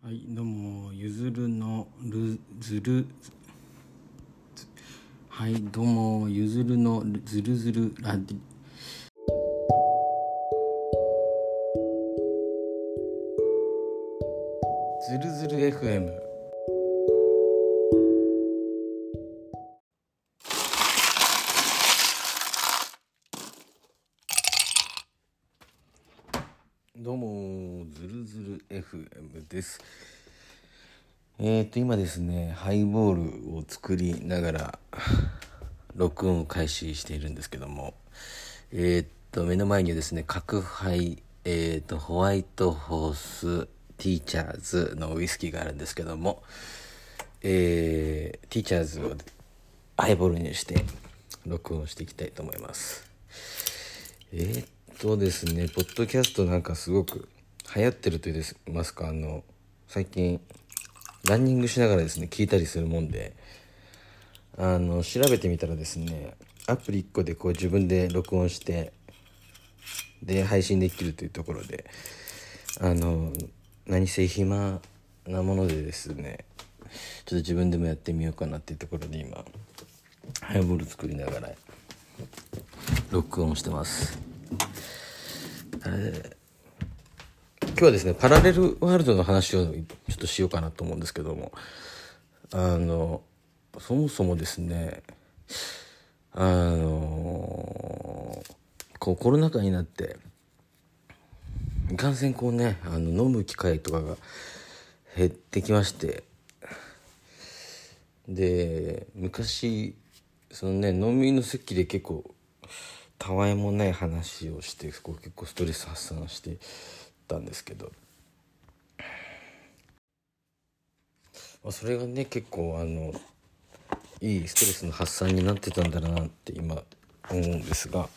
はい、どうも、ゆずるのるずる。はい、どうも、ゆずるのずるずるラディ。ずるずる FM。FM です。えーと、今ですね、ハイボールを作りながら、録音を開始しているんですけども、えーと、目の前にはですね、角杯、えーと、ホワイトホースティーチャーズのウイスキーがあるんですけども、えー、ティーチャーズをハイボールにして、録音していきたいと思います。え、っとですね、ポッドキャストなんかすごく流行ってると言いますか、あの、最近、ランニングしながらですね、聞いたりするもんで、あの、調べてみたらですね、アプリ1個でこう自分で録音して、で、配信できるというところで、あの、何せ暇なものでですね、ちょっと自分でもやってみようかなっていうところで今、ハイボール作りながら録音してます。えー今日はですねパラレルワールドの話をちょっとしようかなと思うんですけども。あのそもそもですねあのこうコロナ禍になっていかんせんこうねあの飲む機会とかが減ってきまして。で昔そのね飲みの席で結構たわいもない話をしてこう結構ストレス発散してたんですけど、まあ、それがね結構あのいいストレスの発散になってたんだなって今思うんですが。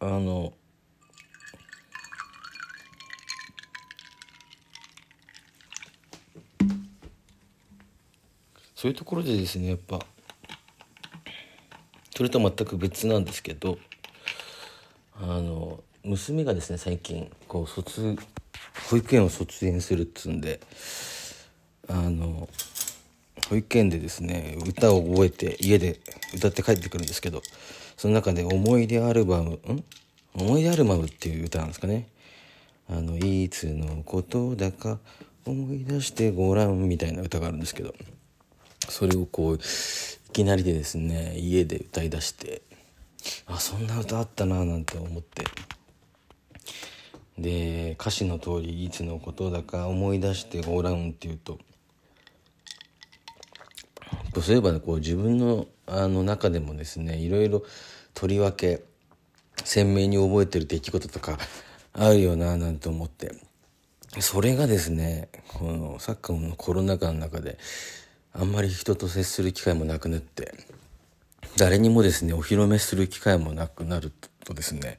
あのそういうところでですねやっぱそれと全く別なんですけどあの娘がですね最近こう卒保育園を卒園するっつんであの保育園でですね歌を覚えて家で歌って帰ってくるんですけどその中で「思い出アルバム」ん？思い出アルバムっていう歌なんですかね。あのいつのことだか思い出してごらんみたいな歌があるんですけどそれをこういきなりでですね家で歌い出してあそんな歌あったななんて思ってで歌詞の通りいつのことだか思い出してごらんっていうとそういえばこう自分のあの中でもですねいろいろとりわけ鮮明に覚えてる出来事とかあるよななんて思って。それがですねこの昨今のコロナ禍の中であんまり人と接する機会もなくなって誰にもですねお披露目する機会もなくなるとですね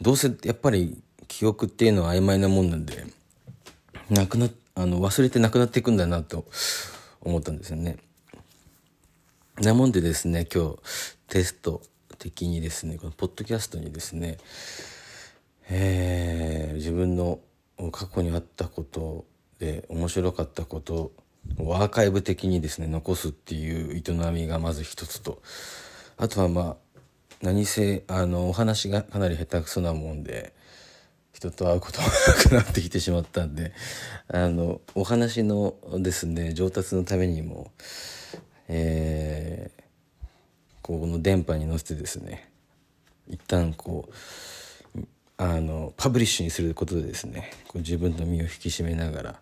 どうせやっぱり記憶っていうのは曖昧なもんなんでなくなあの忘れてなくなっていくんだなと思ったんですよね。なもんでですね今日テスト的にですねこのポッドキャストにですね、えー自分の過去にあったことで面白かったことアーカイブ的にですね残すっていう営みがまず一つと。あとはまあ何せあのお話がかなり下手くそなもんで人と会うこともなくなってきてしまったんであのお話のですね上達のためにもえーこの電波に乗せてですね一旦こうあのパブリッシュにすることでですねこう自分の身を引き締めながら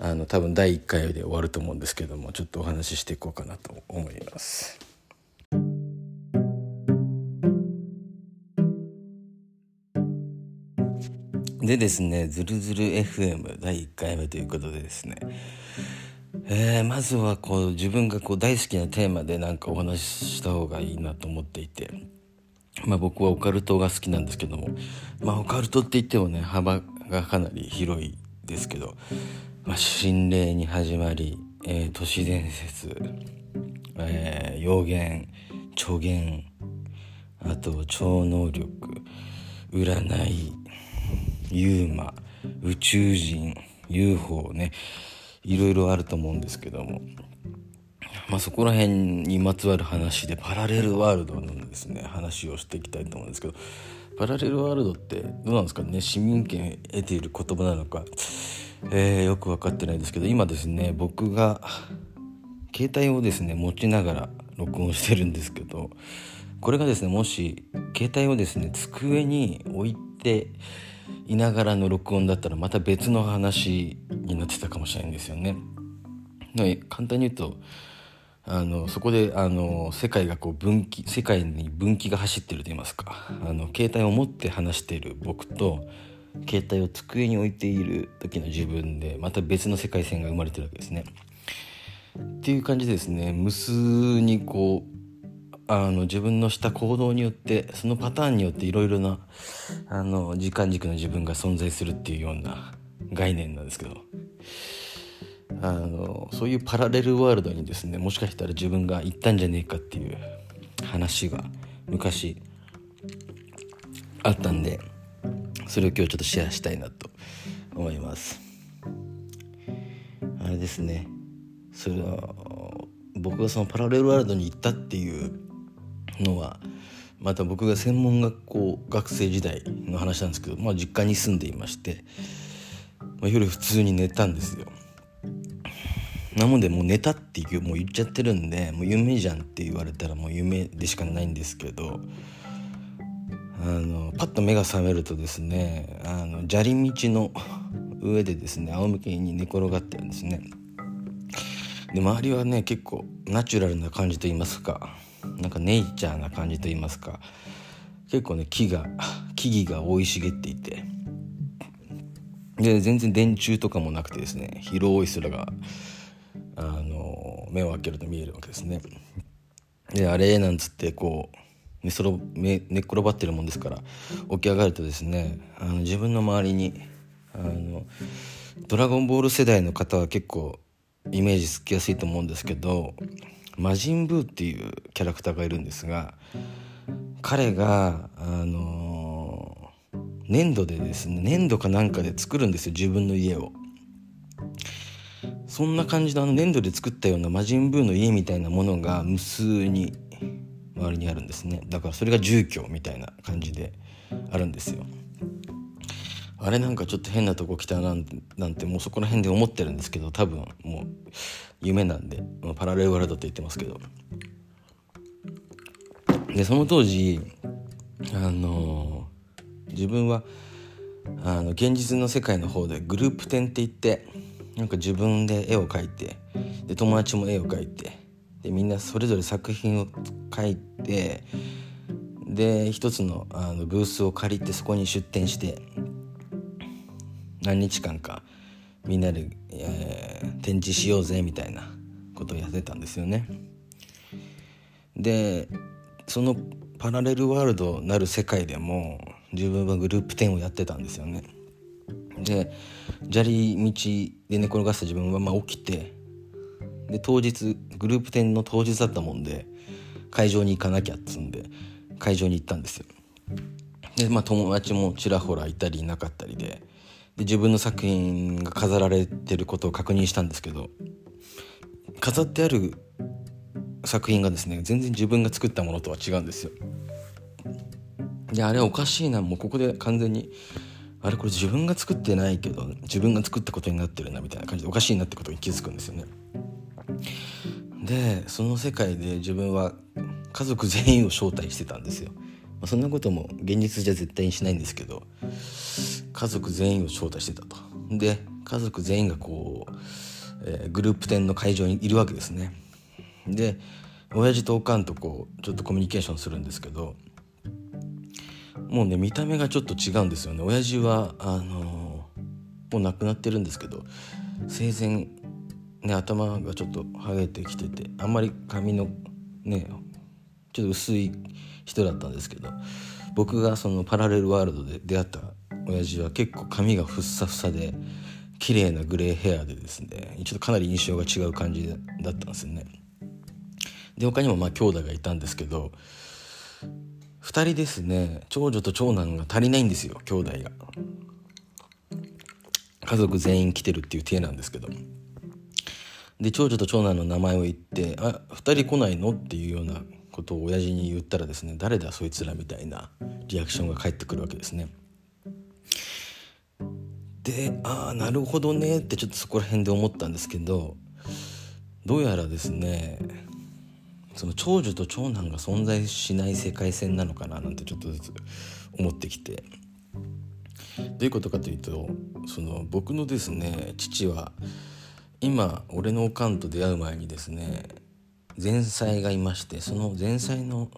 あの多分第1回で終わると思うんですけどもちょっとお話ししていこうかなと思います。でですね「ずるずる FM」第1回目ということでですね。えーまずはこう自分がこう大好きなテーマでなんかお話しした方がいいなと思っていて、まあ、僕はオカルトが好きなんですけども、まあ、オカルトって言ってもね幅がかなり広いですけど、まあ、心霊に始まり、えー都市伝説、えー予言助言あと超能力占いユーマ宇宙人 UFO ねいろいろあると思うんですけども。まあそこら辺にまつわる話でパラレルワールドのですね。話をしていきたいと思うんですけど。パラレルワールドってどうなんですかね？市民権得ている言葉なのか、えー、よく分かってないですけど今ですね僕が携帯をですね持ちながら録音してるんですけどこれがですねもし携帯をですね机に置いていながらの録音だったらまた別の話になってたかもしれないんですよね。簡単に言うとあのそこであの世界がこう分岐世界に分岐が走ってると言いますかあの携帯を持って話している僕と携帯を机に置いている時の自分でまた別の世界線が生まれてるわけですね。っていう感じでですね無数にこうあの自分のした行動によってそのパターンによっていろいろなあの時間軸の自分が存在するっていうような概念なんですけどあのそういうパラレルワールドにですねもしかしたら自分が行ったんじゃねえかっていう話が昔あったんでそれを今日ちょっとシェアしたいなと思いますあれですねそれは僕がそのパラレルワールドに行ったっていうのはまた僕が専門学校学生時代の話なんですけど、まあ、実家に住んでいまして、まあ、夜普通に寝たんですよ。なのでもう寝たっていうもう言っちゃってるんでもう夢じゃんって言われたらもう夢でしかないんですけどあのパッと目が覚めるとですねあの砂利道の上でですね仰向けに寝転がってるんですね。で周りはね結構ナチュラルな感じと言いますかなんかネイチャーな感じと言いますか結構ね木が木々が生い茂っていてで全然電柱とかもなくてですね広い空があの目を開けると見えるわけですね。であれなんつってこう寝そろ寝寝っ転ばってるもんですから起き上がるとですねあの自分の周りにあの「ドラゴンボール」世代の方は結構イメージつきやすいと思うんですけど魔人ブーっていうキャラクターがいるんですが彼があの、粘土でですね粘土かなんかで作るんですよ自分の家を。そんな感じのあの粘土で作ったような魔人ブーの家みたいなものが無数に周りにあるんですね。だからそれが住居みたいな感じであるんですよ。あれなんかちょっと変なとこ来たななんてもうそこら辺で思ってるんですけど多分もう夢なんでパラレルワールドって言ってますけど。でその当時あの自分はあの現実の世界の方でグループ展って言ってなんか自分で絵を描いてで友達も絵を描いてでみんなそれぞれ作品を描いてで一つのあのブースを借りてそこに出展して何日間かみんなで、えー、展示しようぜみたいなことをやってたんですよね。でそのパラレルワールドなる世界でも自分はグループ10をやってたんですよね。で砂利道で寝転がした自分はまあ起きてで当日グループ10の当日だったもんで会場に行かなきゃっつんで会場に行ったんですよ。でまあ友達もちらほらいたりいなかったりでで自分の作品が飾られてることを確認したんですけど飾ってある作品がですね全然自分が作ったものとは違うんですよ。であれおかしいなもうここで完全にあれこれ自分が作ってないけど自分が作ったことになってるなみたいな感じでおかしいなってことに気づくんですよね。でその世界で自分は家族全員を招待してたんですよ。まあ、そんなことも現実じゃ絶対にしないんですけど家族全員を招待してたと。で家族全員がこう、えー、グループ展の会場にいるわけですね。で親父とおかんとこうちょっとコミュニケーションするんですけどもうね見た目がちょっと違うんですよね親父はあのー、もう亡くなってるんですけど生前ね頭がちょっとハゲてきててあんまり髪のねちょっと薄い人だったんですけど僕がそのパラレルワールドで出会った親父は結構髪がふっさふさで綺麗なグレーヘアでですねちょっとかなり印象が違う感じだったんですよね。で他にもまあ兄弟がいたんですけど2人ですね長女と長男が足りないんですよ兄弟が。家族全員来てるっていう体なんですけどで長女と長男の名前を言って「あ二人来ないの?」っていうようなことを親父に言ったらですね「誰だそいつら」みたいなリアクションが返ってくるわけですね。でああなるほどねってちょっとそこら辺で思ったんですけどどうやらですねその長女と長男が存在しない世界線なのかな？なんてちょっとずつ思ってきてどういうことかというとその僕のですね父は今俺のおかんと出会う前にですね前妻がいましてその前妻の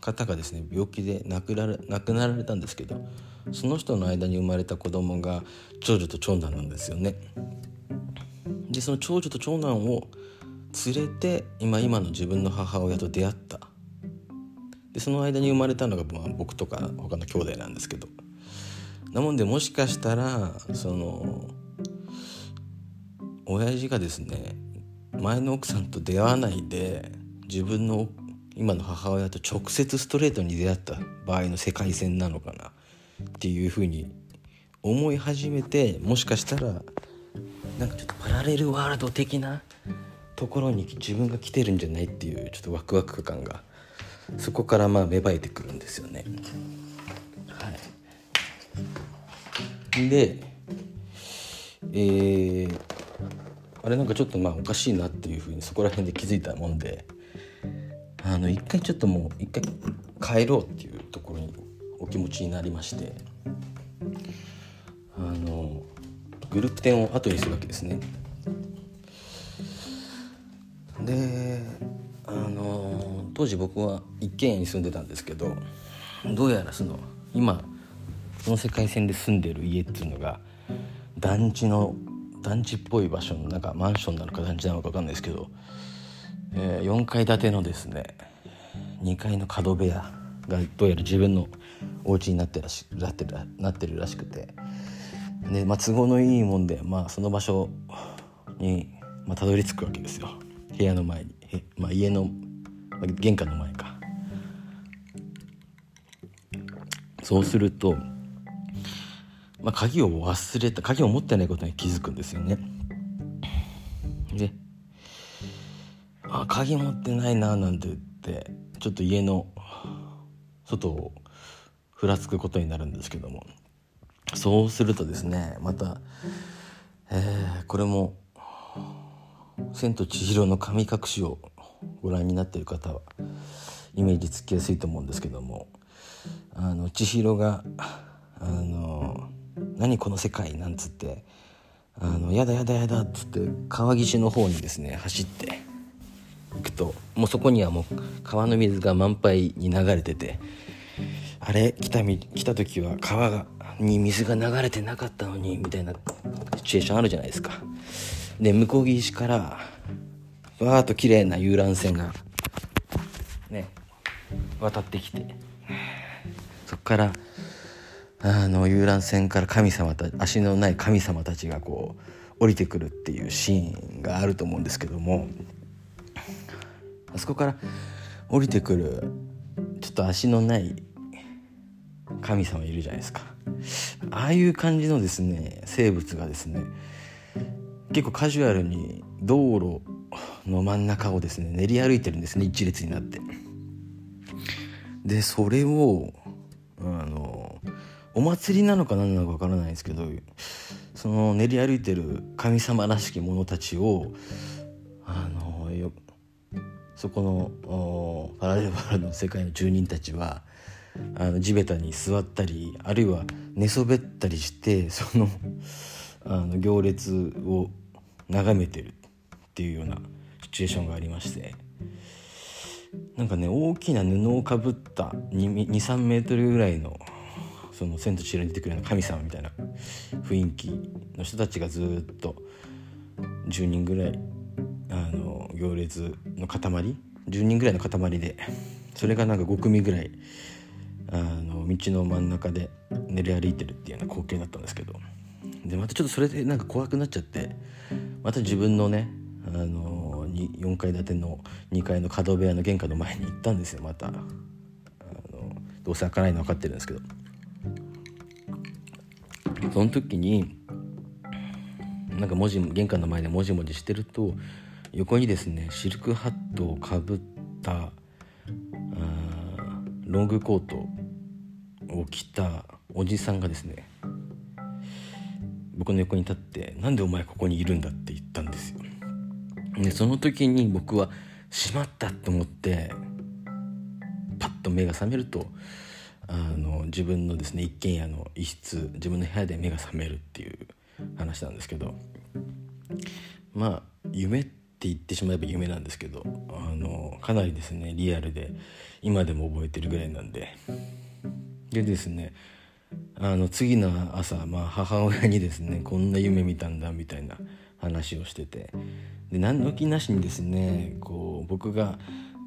方がですね病気で亡くなら亡くなられたんですけどその人の間に生まれた子供が長女と長男なんですよね。でその長女と長男を連れて今今の自分の母親と出会ったでその間に生まれたのが、まあ、僕とか他の兄弟なんですけどなもんでもしかしたらその親父がですね前の奥さんと出会わないで自分の今の母親と直接ストレートに出会った場合の世界線なのかなっていうふうに思い始めてもしかしたらなんかちょっとパラレルワールド的なところに自分が来てるんじゃないっていうちょっとワクワク感がそこからまあ芽生えてくるんですよね。はい、でえー、あれなんかちょっとまあおかしいなっていうふうにそこら辺で気づいたもんであの一回ちょっともう一回帰ろうっていうところにお気持ちになりましてあのグループ展を後にするわけですね。であの当時僕は一軒家に住んでたんですけどどうやらその今この世界線で住んでる家っていうのが団地の団地っぽい場所のなんかマンションなのか団地なのか分かんないですけど、えー、4階建てのですね2階の角部屋がどうやら自分のお家になってらしなってるなってるらしくて。で、まあ、都合のいいもんで、まあ、その場所に、まあ、たどり着くわけですよ。部屋の前に、まあ、家の、まあ、玄関の前か。そうするとまあ、鍵を忘れた鍵を持ってないことに気づくんですよね。であ鍵持ってないななんて言ってちょっと家の外をふらつくことになるんですけどもそうするとですねまた、えー、これも「千と千尋の神隠し」をご覧になっている方はイメージつきやすいと思うんですけどもあの千尋があの何この世界」なんつって「あのやだやだやだ」っつって川岸の方にですね走って行くともうそこにはもう川の水が満杯に流れててあれ？来た来た時は川がに水が流れてなかったのにみたいなシチュエーションあるじゃないですか。で向こう岸からわーっと綺麗な遊覧船がね渡ってきてそっからあの遊覧船から神様た足のない神様たちがこう降りてくるっていうシーンがあると思うんですけどもあそこから降りてくるちょっと足のない神様いるじゃないですか。ああいう感じのですね生物がですね結構カジュアルに道路の真ん中をですね練り歩いてるんですね一列になって。でそれをあのお祭りなのか何なのか分からないですけどその練り歩いてる神様らしき者たちをあのよそこのパラレルワールドの世界の住人たちはあの地べたに座ったりあるいは寝そべったりしてそのあの行列を眺めてるっていうようなシチュエーションがありましてなんかね大きな布をかぶった23メートルぐらいのその「千と千尋」に出てくるような神様みたいな雰囲気の人たちがずっと10人ぐらいあの行列の塊。10人ぐらいの塊でそれがなんか5組ぐらいあの道の真ん中で練り歩いてるっていうような光景だったんですけど。でまたちょっとそれでなんか怖くなっちゃってまた自分のねあの4階建ての2階の角部屋の玄関の前に行ったんですよまた。あのどうせ開かないの分かってるんですけど。その時になんか文字玄関の前でもじもじしてると横にですねシルクハットをかぶったロングコートを着たおじさんがですね僕の横に立って「なんでお前ここにいるんだ?」って言ったんですよ。でその時に僕は「しまった!」と思ってパッと目が覚めるとあの自分のですね一軒家の一室自分の部屋で目が覚めるっていう話なんですけどまあ夢って言ってしまえば夢なんですけどあのかなりですねリアルで今でも覚えてるぐらいなんで。でですねあの次の朝、まあ、母親にですねこんな夢見たんだみたいな話をしててで何の気なしにですねこう僕が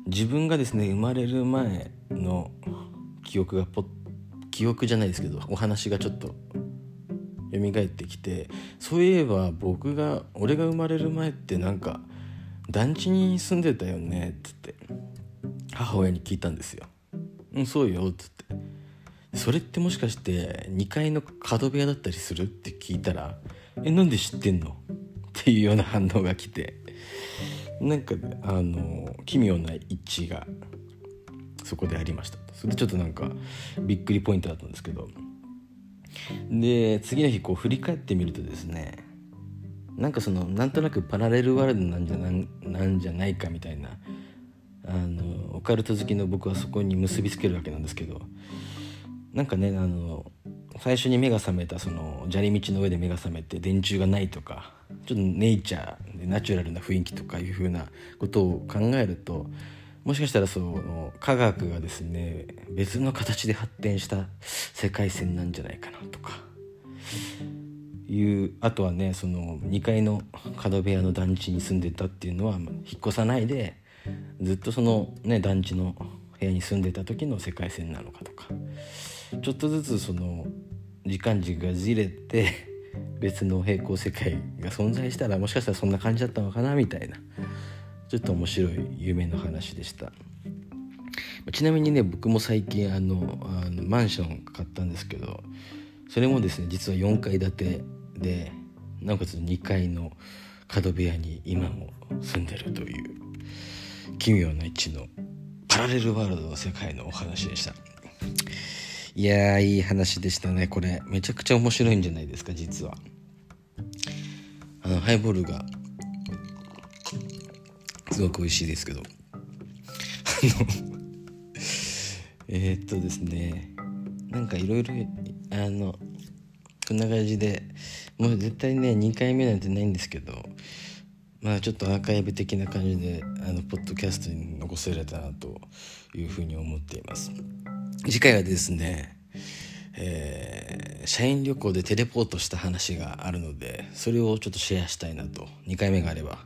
自分がですね生まれる前の記憶がポ記憶じゃないですけどお話がちょっと蘇ってきてそういえば僕が俺が生まれる前ってなんか団地に住んでたよねっつって母親に聞いたんですよ「うんそうよ」っつって「それってもしかして2階の角部屋だったりする?」って聞いたら「えなんで知ってんの?」っていうような反応が来てなんかあの奇妙な一致がそこでありましたそれでちょっとなんかびっくりポイントだったんですけど。で次の日こう振り返ってみるとですねなんかそのなんとなくパラレルワールドなんじゃなんじゃないかみたいなあのオカルト好きの僕はそこに結びつけるわけなんですけどなんかねあの最初に目が覚めたその砂利道の上で目が覚めて電柱がないとかちょっとネイチャーでナチュラルな雰囲気とかいうふうなことを考えるともしかしたらその科学がですね別の形で発展した世界線なんじゃないかなとか。いうあとはねその2階の角部屋の団地に住んでたっていうのは引っ越さないでずっとそのね団地の部屋に住んでた時の世界線なのかとか。ちょっとずつその時間軸がずれて別の平行世界が存在したらもしかしたらそんな感じだったのかなみたいな。ちょっと面白い夢の話でした。ちなみにね僕も最近あのあのマンション買ったんですけどそれもですね実は4階建てでなおかつ2階の角部屋に今も住んでるという奇妙な位置のパラレルワールドの世界のお話でした。いやーいい話でしたねこれ。めちゃくちゃ面白いんじゃないですか実は。あのハイボールがすごく美味しいですけど。あのえ、っとですねなんかいろいろあのこんな感じでもう絶対ね2回目なんてないんですけどまあちょっとアーカイブ的な感じであのポッドキャストに残せれたなというふうに思っています。次回はですねえー、社員旅行でテレポートした話があるのでそれをちょっとシェアしたいなと2回目があれば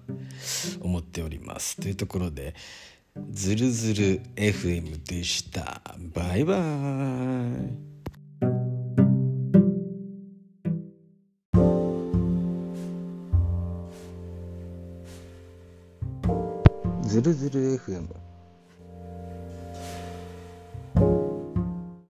思っております。というところで「ずるずる FM」でした。バイバーイ。ずるずる FM